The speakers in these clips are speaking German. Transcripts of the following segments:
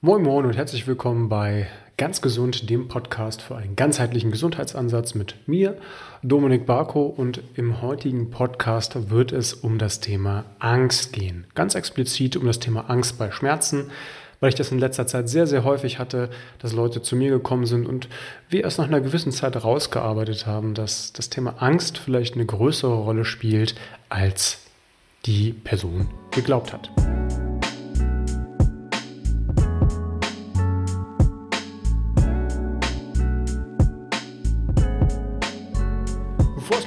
Moin Moin und herzlich willkommen bei Ganz Gesund, dem Podcast für einen ganzheitlichen Gesundheitsansatz mit mir, Dominik Barko. Und im heutigen Podcast wird es um das Thema Angst gehen. Ganz explizit um das Thema Angst bei Schmerzen, weil ich das in letzter Zeit sehr, sehr häufig hatte, dass Leute zu mir gekommen sind und wir erst nach einer gewissen Zeit herausgearbeitet haben, dass das Thema Angst vielleicht eine größere Rolle spielt, als die Person geglaubt hat.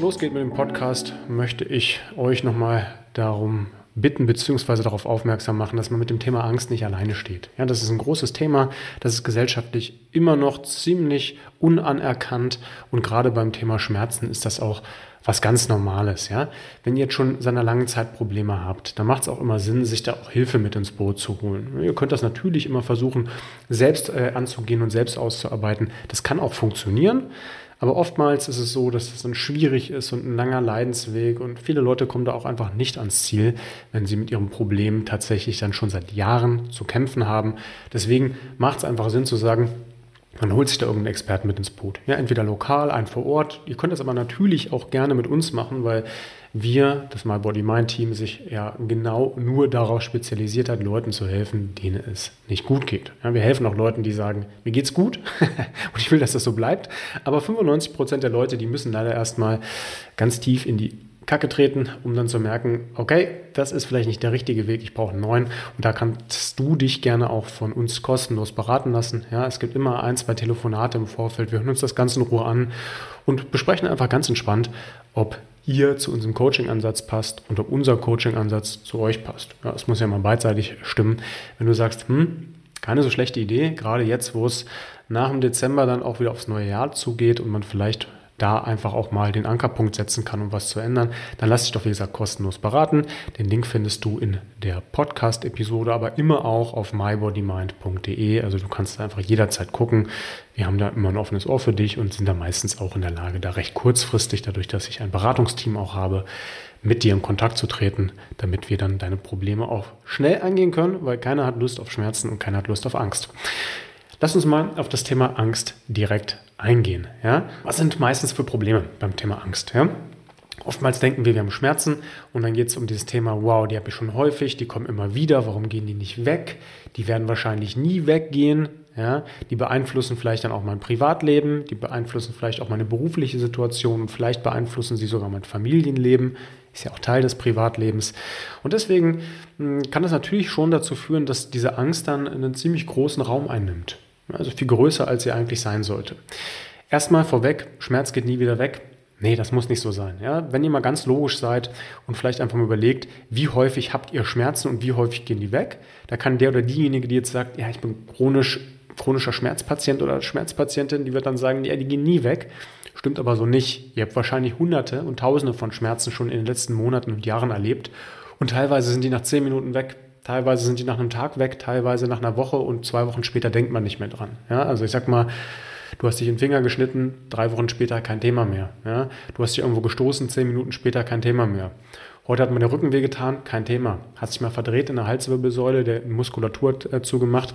Losgeht mit dem Podcast, möchte ich euch nochmal darum bitten bzw. darauf aufmerksam machen, dass man mit dem Thema Angst nicht alleine steht. Ja, das ist ein großes Thema, das ist gesellschaftlich immer noch ziemlich unanerkannt und gerade beim Thema Schmerzen ist das auch was ganz Normales. Ja? Wenn ihr jetzt schon seit einer langen Zeit Probleme habt, dann macht es auch immer Sinn, sich da auch Hilfe mit ins Boot zu holen. Ihr könnt das natürlich immer versuchen, selbst äh, anzugehen und selbst auszuarbeiten. Das kann auch funktionieren. Aber oftmals ist es so, dass es dann schwierig ist und ein langer Leidensweg und viele Leute kommen da auch einfach nicht ans Ziel, wenn sie mit ihrem Problem tatsächlich dann schon seit Jahren zu kämpfen haben. Deswegen macht es einfach Sinn zu sagen, man holt sich da irgendeinen Experten mit ins Boot. Ja, entweder lokal, ein vor Ort. Ihr könnt das aber natürlich auch gerne mit uns machen, weil wir, das My Body Mind Team, sich ja genau nur darauf spezialisiert hat, Leuten zu helfen, denen es nicht gut geht. Ja, wir helfen auch Leuten, die sagen, mir geht's gut und ich will, dass das so bleibt. Aber 95 Prozent der Leute, die müssen leider erstmal ganz tief in die Kacke treten, um dann zu merken, okay, das ist vielleicht nicht der richtige Weg, ich brauche einen neuen. Und da kannst du dich gerne auch von uns kostenlos beraten lassen. Ja, es gibt immer ein, zwei Telefonate im Vorfeld. Wir hören uns das Ganze in Ruhe an und besprechen einfach ganz entspannt, ob ihr zu unserem Coaching-Ansatz passt und ob unser Coaching-Ansatz zu euch passt. Ja, es muss ja mal beidseitig stimmen. Wenn du sagst, hm, keine so schlechte Idee, gerade jetzt, wo es nach dem Dezember dann auch wieder aufs neue Jahr zugeht und man vielleicht da einfach auch mal den Ankerpunkt setzen kann, um was zu ändern, dann lass dich doch, wie gesagt, kostenlos beraten. Den Link findest du in der Podcast-Episode, aber immer auch auf mybodymind.de. Also du kannst einfach jederzeit gucken. Wir haben da immer ein offenes Ohr für dich und sind da meistens auch in der Lage, da recht kurzfristig, dadurch, dass ich ein Beratungsteam auch habe, mit dir in Kontakt zu treten, damit wir dann deine Probleme auch schnell angehen können, weil keiner hat Lust auf Schmerzen und keiner hat Lust auf Angst. Lass uns mal auf das Thema Angst direkt eingehen. Ja? Was sind meistens für Probleme beim Thema Angst? Ja? Oftmals denken wir, wir haben Schmerzen und dann geht es um dieses Thema, wow, die habe ich schon häufig, die kommen immer wieder, warum gehen die nicht weg? Die werden wahrscheinlich nie weggehen. Ja? Die beeinflussen vielleicht dann auch mein Privatleben, die beeinflussen vielleicht auch meine berufliche Situation und vielleicht beeinflussen sie sogar mein Familienleben. Ist ja auch Teil des Privatlebens. Und deswegen hm, kann das natürlich schon dazu führen, dass diese Angst dann einen ziemlich großen Raum einnimmt. Also viel größer, als sie eigentlich sein sollte. Erstmal vorweg, Schmerz geht nie wieder weg. Nee, das muss nicht so sein. Ja? Wenn ihr mal ganz logisch seid und vielleicht einfach mal überlegt, wie häufig habt ihr Schmerzen und wie häufig gehen die weg, da kann der oder diejenige, die jetzt sagt, ja, ich bin chronisch, chronischer Schmerzpatient oder Schmerzpatientin, die wird dann sagen, ja, die gehen nie weg. Stimmt aber so nicht. Ihr habt wahrscheinlich Hunderte und Tausende von Schmerzen schon in den letzten Monaten und Jahren erlebt und teilweise sind die nach zehn Minuten weg. Teilweise sind die nach einem Tag weg, teilweise nach einer Woche und zwei Wochen später denkt man nicht mehr dran. Ja, also ich sag mal, du hast dich in den Finger geschnitten, drei Wochen später kein Thema mehr. Ja, du hast dich irgendwo gestoßen, zehn Minuten später kein Thema mehr. Heute hat mir der Rücken wehgetan, kein Thema. Hat sich mal verdreht in der Halswirbelsäule, der Muskulatur äh, zugemacht.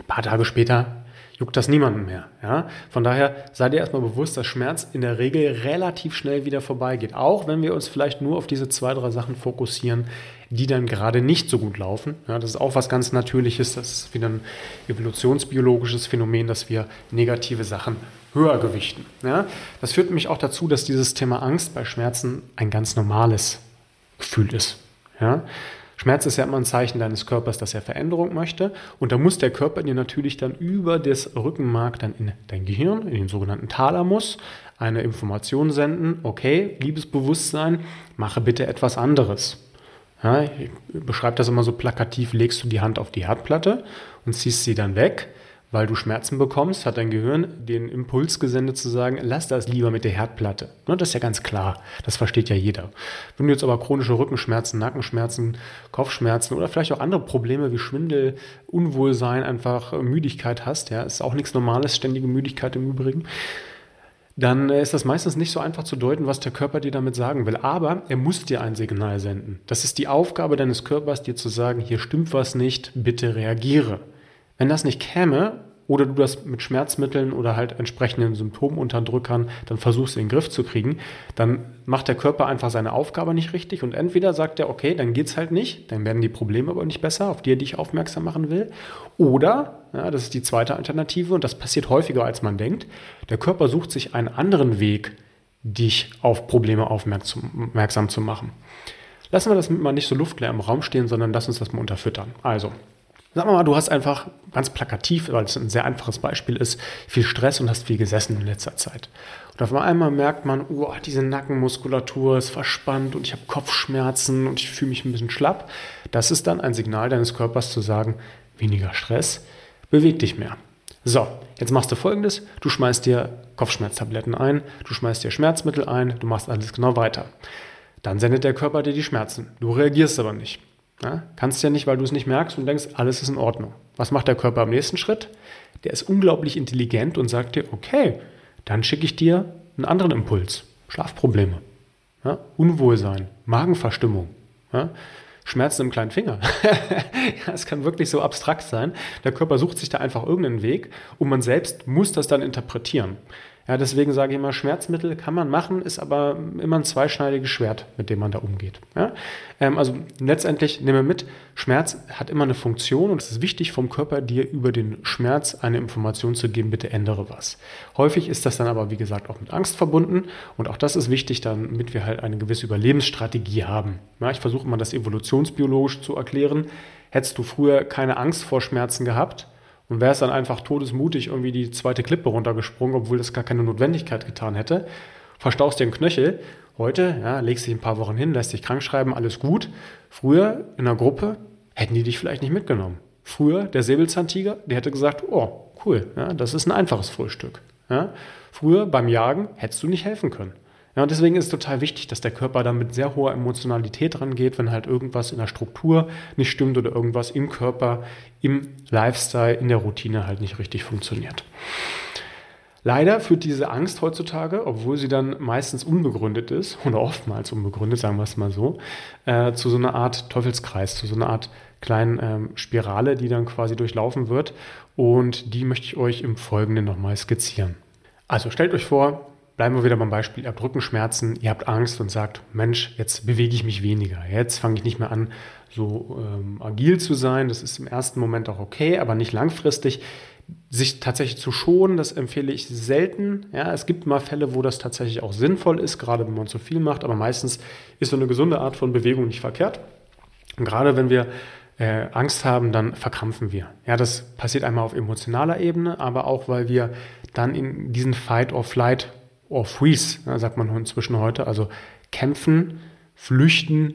Ein paar Tage später juckt das niemanden mehr. Ja? Von daher sei dir erstmal bewusst, dass Schmerz in der Regel relativ schnell wieder vorbeigeht. Auch wenn wir uns vielleicht nur auf diese zwei, drei Sachen fokussieren, die dann gerade nicht so gut laufen. Ja, das ist auch was ganz Natürliches. Das ist wieder ein evolutionsbiologisches Phänomen, dass wir negative Sachen höher gewichten. Ja? Das führt nämlich auch dazu, dass dieses Thema Angst bei Schmerzen ein ganz normales Gefühl ist. Ja? Schmerz ist ja immer ein Zeichen deines Körpers, dass er Veränderung möchte. Und da muss der Körper dir natürlich dann über das Rückenmark dann in dein Gehirn, in den sogenannten Thalamus, eine Information senden. Okay, liebes Bewusstsein, mache bitte etwas anderes. Ja, ich beschreibe das immer so plakativ, legst du die Hand auf die Herdplatte und ziehst sie dann weg weil du Schmerzen bekommst, hat dein Gehirn den Impuls gesendet zu sagen, lass das lieber mit der Herdplatte. Ne, das ist ja ganz klar. Das versteht ja jeder. Wenn du jetzt aber chronische Rückenschmerzen, Nackenschmerzen, Kopfschmerzen oder vielleicht auch andere Probleme wie Schwindel, Unwohlsein, einfach Müdigkeit hast, ja, ist auch nichts Normales, ständige Müdigkeit im Übrigen, dann ist das meistens nicht so einfach zu deuten, was der Körper dir damit sagen will. Aber er muss dir ein Signal senden. Das ist die Aufgabe deines Körpers, dir zu sagen, hier stimmt was nicht, bitte reagiere. Wenn das nicht käme, oder du das mit Schmerzmitteln oder halt entsprechenden Symptomunterdrückern dann versuchst in den Griff zu kriegen, dann macht der Körper einfach seine Aufgabe nicht richtig und entweder sagt er, okay, dann geht's halt nicht, dann werden die Probleme aber nicht besser, auf die er dich aufmerksam machen will, oder, ja, das ist die zweite Alternative und das passiert häufiger als man denkt, der Körper sucht sich einen anderen Weg, dich auf Probleme aufmerksam zu machen. Lassen wir das mal nicht so luftleer im Raum stehen, sondern lass uns das mal unterfüttern. Also, Sagen wir mal, du hast einfach ganz plakativ, weil es ein sehr einfaches Beispiel ist, viel Stress und hast viel gesessen in letzter Zeit. Und auf einmal merkt man, oh, diese Nackenmuskulatur ist verspannt und ich habe Kopfschmerzen und ich fühle mich ein bisschen schlapp. Das ist dann ein Signal deines Körpers zu sagen, weniger Stress, beweg dich mehr. So, jetzt machst du folgendes: Du schmeißt dir Kopfschmerztabletten ein, du schmeißt dir Schmerzmittel ein, du machst alles genau weiter. Dann sendet der Körper dir die Schmerzen. Du reagierst aber nicht. Ja, kannst ja nicht, weil du es nicht merkst und denkst, alles ist in Ordnung. Was macht der Körper am nächsten Schritt? Der ist unglaublich intelligent und sagt dir, okay, dann schicke ich dir einen anderen Impuls. Schlafprobleme, ja, Unwohlsein, Magenverstimmung, ja, Schmerzen im kleinen Finger. Es kann wirklich so abstrakt sein. Der Körper sucht sich da einfach irgendeinen Weg und man selbst muss das dann interpretieren. Ja, deswegen sage ich immer, Schmerzmittel kann man machen, ist aber immer ein zweischneidiges Schwert, mit dem man da umgeht. Ja? Ähm, also letztendlich nehme mit, Schmerz hat immer eine Funktion und es ist wichtig vom Körper, dir über den Schmerz eine Information zu geben, bitte ändere was. Häufig ist das dann aber, wie gesagt, auch mit Angst verbunden und auch das ist wichtig, damit wir halt eine gewisse Überlebensstrategie haben. Ja, ich versuche immer das evolutionsbiologisch zu erklären. Hättest du früher keine Angst vor Schmerzen gehabt, und wäre es dann einfach todesmutig irgendwie die zweite Klippe runtergesprungen, obwohl das gar keine Notwendigkeit getan hätte, verstauchst dir den Knöchel. Heute ja, legst dich ein paar Wochen hin, lässt dich krank schreiben, alles gut. Früher in einer Gruppe hätten die dich vielleicht nicht mitgenommen. Früher der Säbelzahntiger, der hätte gesagt, oh, cool, ja, das ist ein einfaches Frühstück. Ja. Früher beim Jagen hättest du nicht helfen können. Ja, und deswegen ist es total wichtig, dass der Körper da mit sehr hoher Emotionalität rangeht, wenn halt irgendwas in der Struktur nicht stimmt oder irgendwas im Körper, im Lifestyle, in der Routine halt nicht richtig funktioniert. Leider führt diese Angst heutzutage, obwohl sie dann meistens unbegründet ist oder oftmals unbegründet, sagen wir es mal so, äh, zu so einer Art Teufelskreis, zu so einer Art kleinen ähm, Spirale, die dann quasi durchlaufen wird. Und die möchte ich euch im Folgenden nochmal skizzieren. Also stellt euch vor, Bleiben wir wieder beim Beispiel, ihr habt Rückenschmerzen, ihr habt Angst und sagt, Mensch, jetzt bewege ich mich weniger. Jetzt fange ich nicht mehr an, so ähm, agil zu sein. Das ist im ersten Moment auch okay, aber nicht langfristig. Sich tatsächlich zu schonen, das empfehle ich selten. Ja, es gibt mal Fälle, wo das tatsächlich auch sinnvoll ist, gerade wenn man zu viel macht, aber meistens ist so eine gesunde Art von Bewegung nicht verkehrt. Und gerade wenn wir äh, Angst haben, dann verkrampfen wir. Ja, das passiert einmal auf emotionaler Ebene, aber auch, weil wir dann in diesen Fight-or-Flight or freeze, sagt man inzwischen heute, also kämpfen, flüchten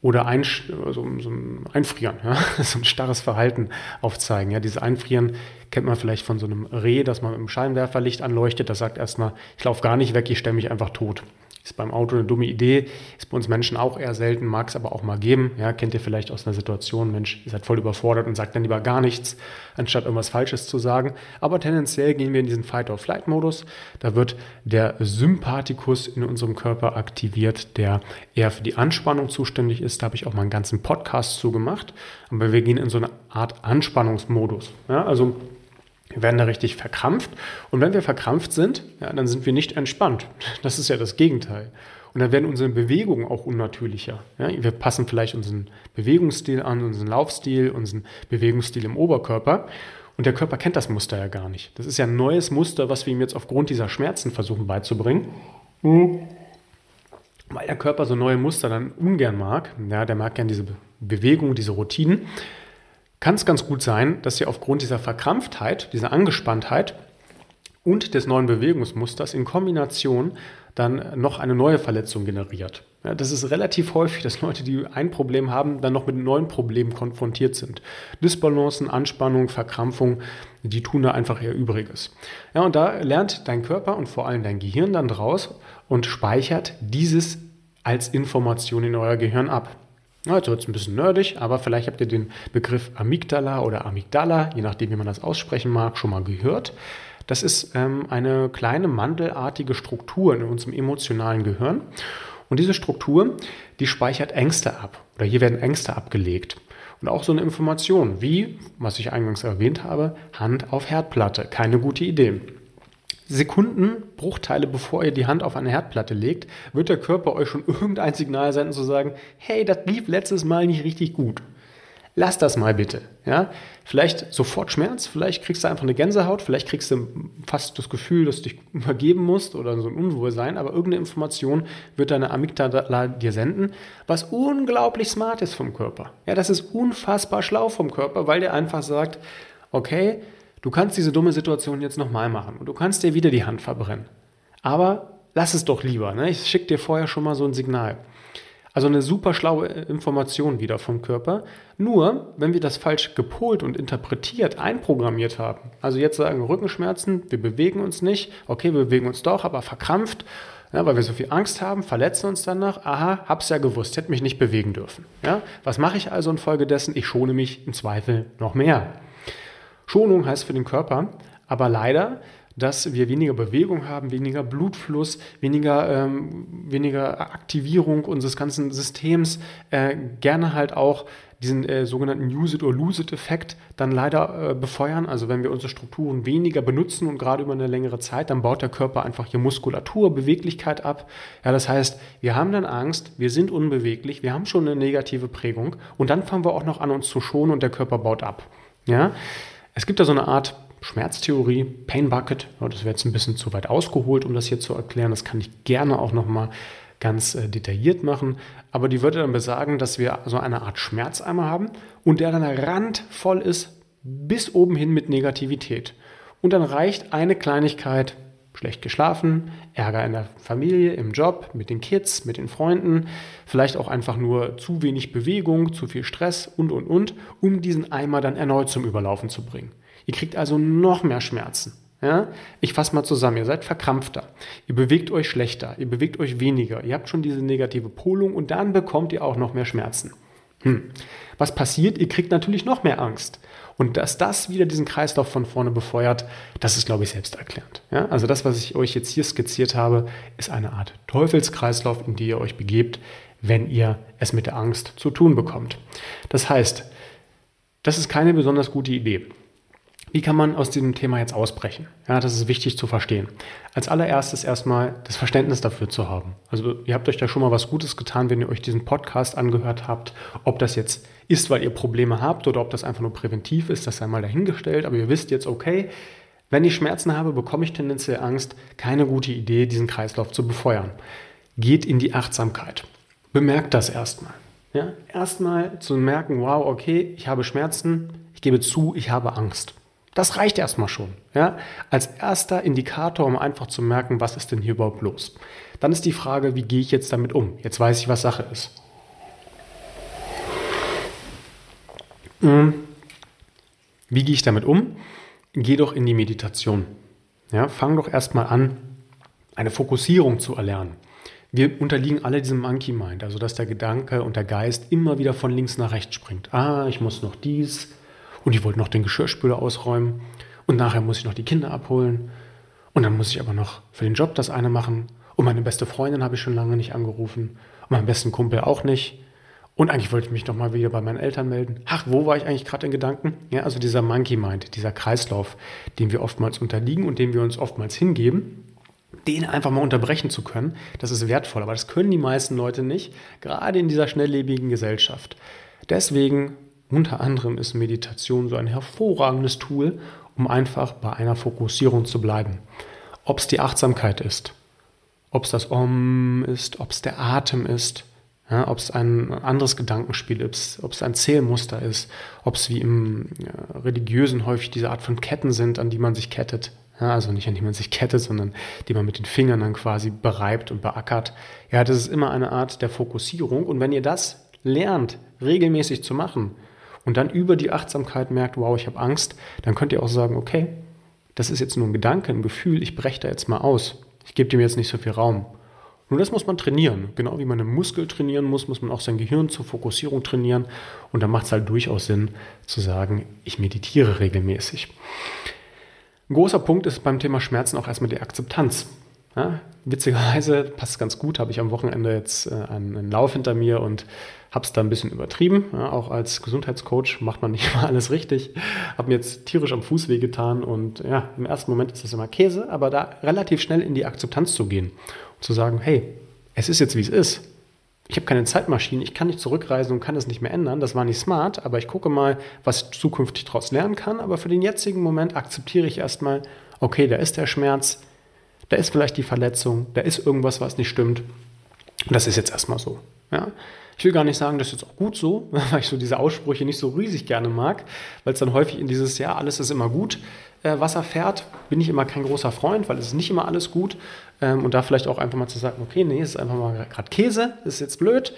oder ein, also so ein Einfrieren, ja? so ein starres Verhalten aufzeigen. Ja? Dieses Einfrieren kennt man vielleicht von so einem Reh, das man mit einem Scheinwerferlicht anleuchtet. Das sagt erstmal, ich laufe gar nicht weg, ich stelle mich einfach tot. Ist beim Auto eine dumme Idee, ist bei uns Menschen auch eher selten, mag es aber auch mal geben. Ja, kennt ihr vielleicht aus einer Situation, Mensch, ihr seid voll überfordert und sagt dann lieber gar nichts, anstatt irgendwas Falsches zu sagen. Aber tendenziell gehen wir in diesen Fight-or-Flight-Modus. Da wird der Sympathikus in unserem Körper aktiviert, der eher für die Anspannung zuständig ist. Da habe ich auch mal einen ganzen Podcast zu gemacht. Aber wir gehen in so eine Art Anspannungsmodus. Ja, also wir werden da richtig verkrampft. Und wenn wir verkrampft sind, ja, dann sind wir nicht entspannt. Das ist ja das Gegenteil. Und dann werden unsere Bewegungen auch unnatürlicher. Ja, wir passen vielleicht unseren Bewegungsstil an, unseren Laufstil, unseren Bewegungsstil im Oberkörper. Und der Körper kennt das Muster ja gar nicht. Das ist ja ein neues Muster, was wir ihm jetzt aufgrund dieser Schmerzen versuchen beizubringen. Weil der Körper so neue Muster dann ungern mag. Ja, der mag gern diese Bewegung, diese Routinen kann es ganz gut sein, dass ihr aufgrund dieser Verkrampftheit, dieser Angespanntheit und des neuen Bewegungsmusters in Kombination dann noch eine neue Verletzung generiert. Ja, das ist relativ häufig, dass Leute, die ein Problem haben, dann noch mit neuen Problemen konfrontiert sind. Disbalancen, Anspannung, Verkrampfung, die tun da einfach ihr Übriges. Ja, und da lernt dein Körper und vor allem dein Gehirn dann draus und speichert dieses als Information in euer Gehirn ab. Ja, jetzt wird es ein bisschen nerdig, aber vielleicht habt ihr den Begriff Amygdala oder Amygdala, je nachdem, wie man das aussprechen mag, schon mal gehört. Das ist ähm, eine kleine mandelartige Struktur in unserem emotionalen Gehirn. Und diese Struktur, die speichert Ängste ab. Oder hier werden Ängste abgelegt. Und auch so eine Information wie, was ich eingangs erwähnt habe, Hand auf Herdplatte. Keine gute Idee. Sekunden, Bruchteile bevor ihr die Hand auf eine Herdplatte legt, wird der Körper euch schon irgendein Signal senden zu sagen, hey, das lief letztes Mal nicht richtig gut. Lass das mal bitte. Ja? Vielleicht sofort Schmerz, vielleicht kriegst du einfach eine Gänsehaut, vielleicht kriegst du fast das Gefühl, dass du dich übergeben musst oder so ein Unwohlsein, aber irgendeine Information wird deine Amygdala dir senden, was unglaublich smart ist vom Körper. Ja, das ist unfassbar schlau vom Körper, weil der einfach sagt, okay, du kannst diese dumme Situation jetzt nochmal machen und du kannst dir wieder die Hand verbrennen. Aber lass es doch lieber. Ne? Ich schicke dir vorher schon mal so ein Signal. Also eine super schlaue Information wieder vom Körper. Nur, wenn wir das falsch gepolt und interpretiert, einprogrammiert haben, also jetzt sagen Rückenschmerzen, wir bewegen uns nicht, okay, wir bewegen uns doch, aber verkrampft, ja, weil wir so viel Angst haben, verletzen uns danach, aha, hab's ja gewusst, hätte mich nicht bewegen dürfen. Ja, was mache ich also infolgedessen? Ich schone mich im Zweifel noch mehr. Schonung heißt für den Körper, aber leider dass wir weniger Bewegung haben, weniger Blutfluss, weniger, ähm, weniger Aktivierung unseres ganzen Systems, äh, gerne halt auch diesen äh, sogenannten Use it or lose it Effekt dann leider äh, befeuern. Also wenn wir unsere Strukturen weniger benutzen und gerade über eine längere Zeit, dann baut der Körper einfach hier Muskulatur, Beweglichkeit ab. Ja, das heißt, wir haben dann Angst, wir sind unbeweglich, wir haben schon eine negative Prägung und dann fangen wir auch noch an, uns zu schonen und der Körper baut ab. Ja, es gibt da so eine Art Schmerztheorie, Pain Bucket. das wäre jetzt ein bisschen zu weit ausgeholt, um das hier zu erklären. Das kann ich gerne auch nochmal ganz äh, detailliert machen. Aber die würde dann besagen, dass wir so eine Art Schmerzeimer haben und der dann randvoll ist bis oben hin mit Negativität. Und dann reicht eine Kleinigkeit, schlecht geschlafen, Ärger in der Familie, im Job, mit den Kids, mit den Freunden, vielleicht auch einfach nur zu wenig Bewegung, zu viel Stress und, und, und, um diesen Eimer dann erneut zum Überlaufen zu bringen. Ihr kriegt also noch mehr Schmerzen. Ja? Ich fasse mal zusammen, ihr seid verkrampfter, ihr bewegt euch schlechter, ihr bewegt euch weniger, ihr habt schon diese negative Polung und dann bekommt ihr auch noch mehr Schmerzen. Hm. Was passiert? Ihr kriegt natürlich noch mehr Angst. Und dass das wieder diesen Kreislauf von vorne befeuert, das ist, glaube ich, selbsterklärend. Ja? Also das, was ich euch jetzt hier skizziert habe, ist eine Art Teufelskreislauf, in die ihr euch begebt, wenn ihr es mit der Angst zu tun bekommt. Das heißt, das ist keine besonders gute Idee. Wie kann man aus diesem Thema jetzt ausbrechen? Ja, das ist wichtig zu verstehen. Als allererstes erstmal das Verständnis dafür zu haben. Also ihr habt euch da schon mal was Gutes getan, wenn ihr euch diesen Podcast angehört habt. Ob das jetzt ist, weil ihr Probleme habt oder ob das einfach nur präventiv ist, das sei mal dahingestellt. Aber ihr wisst jetzt, okay, wenn ich Schmerzen habe, bekomme ich tendenziell Angst. Keine gute Idee, diesen Kreislauf zu befeuern. Geht in die Achtsamkeit. Bemerkt das erstmal. Ja, erstmal zu merken, wow, okay, ich habe Schmerzen, ich gebe zu, ich habe Angst. Das reicht erstmal schon. Ja? Als erster Indikator, um einfach zu merken, was ist denn hier überhaupt los. Dann ist die Frage, wie gehe ich jetzt damit um? Jetzt weiß ich, was Sache ist. Hm. Wie gehe ich damit um? Geh doch in die Meditation. Ja, fang doch erstmal an, eine Fokussierung zu erlernen. Wir unterliegen alle diesem Monkey Mind, also dass der Gedanke und der Geist immer wieder von links nach rechts springt. Ah, ich muss noch dies, und ich wollte noch den Geschirrspüler ausräumen und nachher muss ich noch die Kinder abholen und dann muss ich aber noch für den Job das eine machen und meine beste Freundin habe ich schon lange nicht angerufen und meinen besten Kumpel auch nicht. Und eigentlich wollte ich mich noch mal wieder bei meinen Eltern melden. Ach, wo war ich eigentlich gerade in Gedanken? Ja, also dieser Monkey Mind, dieser Kreislauf, dem wir oftmals unterliegen und dem wir uns oftmals hingeben, den einfach mal unterbrechen zu können, das ist wertvoll. Aber das können die meisten Leute nicht, gerade in dieser schnelllebigen Gesellschaft. Deswegen unter anderem ist Meditation so ein hervorragendes Tool, um einfach bei einer Fokussierung zu bleiben. Ob es die Achtsamkeit ist, ob es das Om ist, ob es der Atem ist, ja, ob es ein anderes Gedankenspiel ist, ob es ein Zählmuster ist, ob es wie im ja, Religiösen häufig diese Art von Ketten sind, an die man sich kettet. Ja, also nicht an die man sich kettet, sondern die man mit den Fingern dann quasi bereibt und beackert. Ja, das ist immer eine Art der Fokussierung. Und wenn ihr das lernt, regelmäßig zu machen, und dann über die Achtsamkeit merkt, wow, ich habe Angst, dann könnt ihr auch sagen, okay, das ist jetzt nur ein Gedanke, ein Gefühl, ich breche da jetzt mal aus. Ich gebe dem jetzt nicht so viel Raum. Nur das muss man trainieren. Genau wie man einen Muskel trainieren muss, muss man auch sein Gehirn zur Fokussierung trainieren. Und da macht es halt durchaus Sinn zu sagen, ich meditiere regelmäßig. Ein großer Punkt ist beim Thema Schmerzen auch erstmal die Akzeptanz. Ja, witzigerweise passt ganz gut, habe ich am Wochenende jetzt äh, einen, einen, Lauf hinter mir und habe es da ein bisschen übertrieben. Ja, auch als Gesundheitscoach macht man nicht immer alles richtig. Habe mir jetzt tierisch am Fuß wehgetan und ja, im ersten Moment ist das immer Käse, aber da relativ schnell in die Akzeptanz zu gehen und zu sagen, hey, es ist jetzt wie es ist. Ich habe keine Zeitmaschine, ich kann nicht zurückreisen und kann das nicht mehr ändern. Das war nicht smart, aber ich gucke mal, was ich zukünftig daraus lernen kann. Aber für den jetzigen Moment akzeptiere ich erstmal, okay, da ist der Schmerz, da ist vielleicht die Verletzung, da ist irgendwas, was nicht stimmt. Und das ist jetzt erstmal so. Ja? Ich will gar nicht sagen, das ist jetzt auch gut so, weil ich so diese Aussprüche nicht so riesig gerne mag, weil es dann häufig in dieses Ja, alles ist immer gut äh, Wasser fährt. Bin ich immer kein großer Freund, weil es ist nicht immer alles gut. Ähm, und da vielleicht auch einfach mal zu sagen, okay, nee, es ist einfach mal gerade Käse, ist jetzt blöd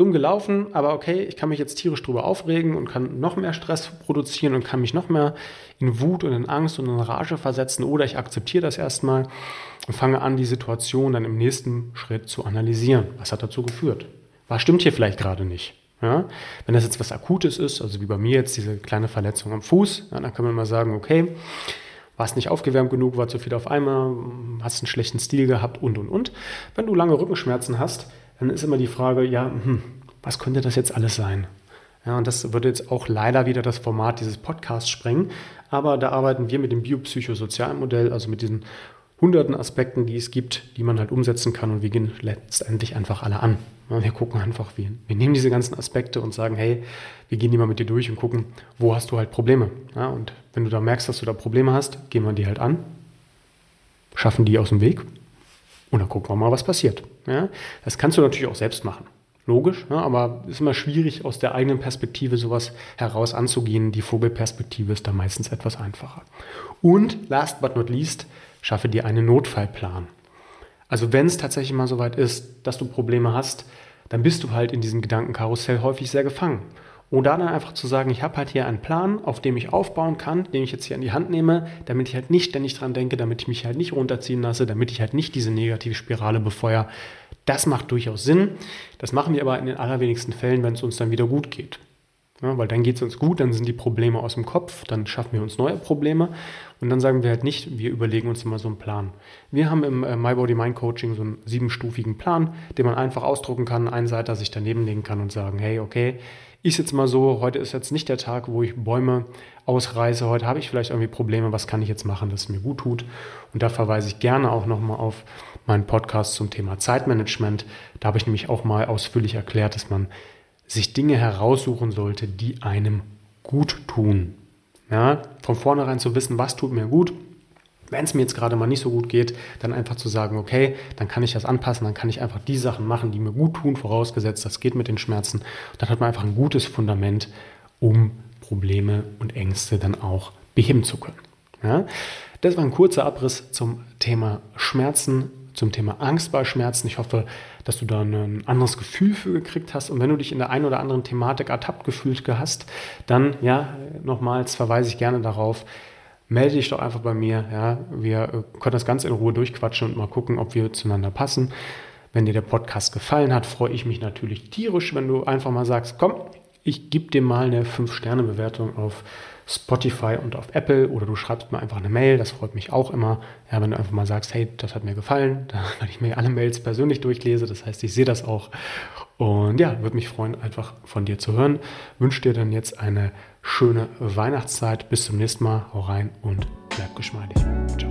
dumm gelaufen, aber okay, ich kann mich jetzt tierisch drüber aufregen und kann noch mehr Stress produzieren und kann mich noch mehr in Wut und in Angst und in Rage versetzen oder ich akzeptiere das erstmal und fange an, die Situation dann im nächsten Schritt zu analysieren. Was hat dazu geführt? Was stimmt hier vielleicht gerade nicht? Ja? Wenn das jetzt was Akutes ist, also wie bei mir jetzt diese kleine Verletzung am Fuß, ja, dann kann man mal sagen, okay, warst nicht aufgewärmt genug, war zu viel auf einmal, hast einen schlechten Stil gehabt und und und. Wenn du lange Rückenschmerzen hast, dann ist immer die Frage, ja, hm, was könnte das jetzt alles sein? Ja, und das würde jetzt auch leider wieder das Format dieses Podcasts sprengen. Aber da arbeiten wir mit dem Biopsychosozialmodell, also mit diesen hunderten Aspekten, die es gibt, die man halt umsetzen kann. Und wir gehen letztendlich einfach alle an. Wir gucken einfach, wir, wir nehmen diese ganzen Aspekte und sagen, hey, wir gehen die mal mit dir durch und gucken, wo hast du halt Probleme. Ja, und wenn du da merkst, dass du da Probleme hast, gehen wir die halt an, schaffen die aus dem Weg und dann gucken wir mal, was passiert. Ja? Das kannst du natürlich auch selbst machen. Logisch, ja, aber es ist immer schwierig, aus der eigenen Perspektive sowas heraus anzugehen. Die Vogelperspektive ist da meistens etwas einfacher. Und last but not least, schaffe dir einen Notfallplan. Also wenn es tatsächlich mal so weit ist, dass du Probleme hast, dann bist du halt in diesem Gedankenkarussell häufig sehr gefangen. Oder dann einfach zu sagen, ich habe halt hier einen Plan, auf dem ich aufbauen kann, den ich jetzt hier in die Hand nehme, damit ich halt nicht ständig dran denke, damit ich mich halt nicht runterziehen lasse, damit ich halt nicht diese negative Spirale befeuere. Das macht durchaus Sinn. Das machen wir aber in den allerwenigsten Fällen, wenn es uns dann wieder gut geht. Ja, weil dann geht es uns gut, dann sind die Probleme aus dem Kopf, dann schaffen wir uns neue Probleme und dann sagen wir halt nicht, wir überlegen uns immer so einen Plan. Wir haben im äh, My Body Mind Coaching so einen siebenstufigen Plan, den man einfach ausdrucken kann, einen Seiter sich daneben legen kann und sagen, hey, okay, ist jetzt mal so, heute ist jetzt nicht der Tag, wo ich Bäume ausreiße, heute habe ich vielleicht irgendwie Probleme, was kann ich jetzt machen, dass es mir gut tut. Und da verweise ich gerne auch nochmal auf meinen Podcast zum Thema Zeitmanagement. Da habe ich nämlich auch mal ausführlich erklärt, dass man sich Dinge heraussuchen sollte, die einem gut tun. Ja, von vornherein zu wissen, was tut mir gut, wenn es mir jetzt gerade mal nicht so gut geht, dann einfach zu sagen, okay, dann kann ich das anpassen, dann kann ich einfach die Sachen machen, die mir gut tun, vorausgesetzt, das geht mit den Schmerzen. Dann hat man einfach ein gutes Fundament, um Probleme und Ängste dann auch beheben zu können. Ja? Das war ein kurzer Abriss zum Thema Schmerzen, zum Thema Angst bei Schmerzen. Ich hoffe, dass du da ein anderes Gefühl für gekriegt hast. Und wenn du dich in der einen oder anderen Thematik ertappt gefühlt hast, dann, ja, nochmals verweise ich gerne darauf, melde dich doch einfach bei mir. Ja, wir äh, können das ganz in Ruhe durchquatschen und mal gucken, ob wir zueinander passen. Wenn dir der Podcast gefallen hat, freue ich mich natürlich tierisch, wenn du einfach mal sagst, komm, ich gebe dir mal eine 5-Sterne-Bewertung auf Spotify und auf Apple oder du schreibst mir einfach eine Mail, das freut mich auch immer. Ja, wenn du einfach mal sagst, hey, das hat mir gefallen, da, weil ich mir alle Mails persönlich durchlese, das heißt, ich sehe das auch. Und ja, würde mich freuen, einfach von dir zu hören. Wünsche dir dann jetzt eine schöne Weihnachtszeit. Bis zum nächsten Mal. Hau rein und bleib geschmeidig. Ciao.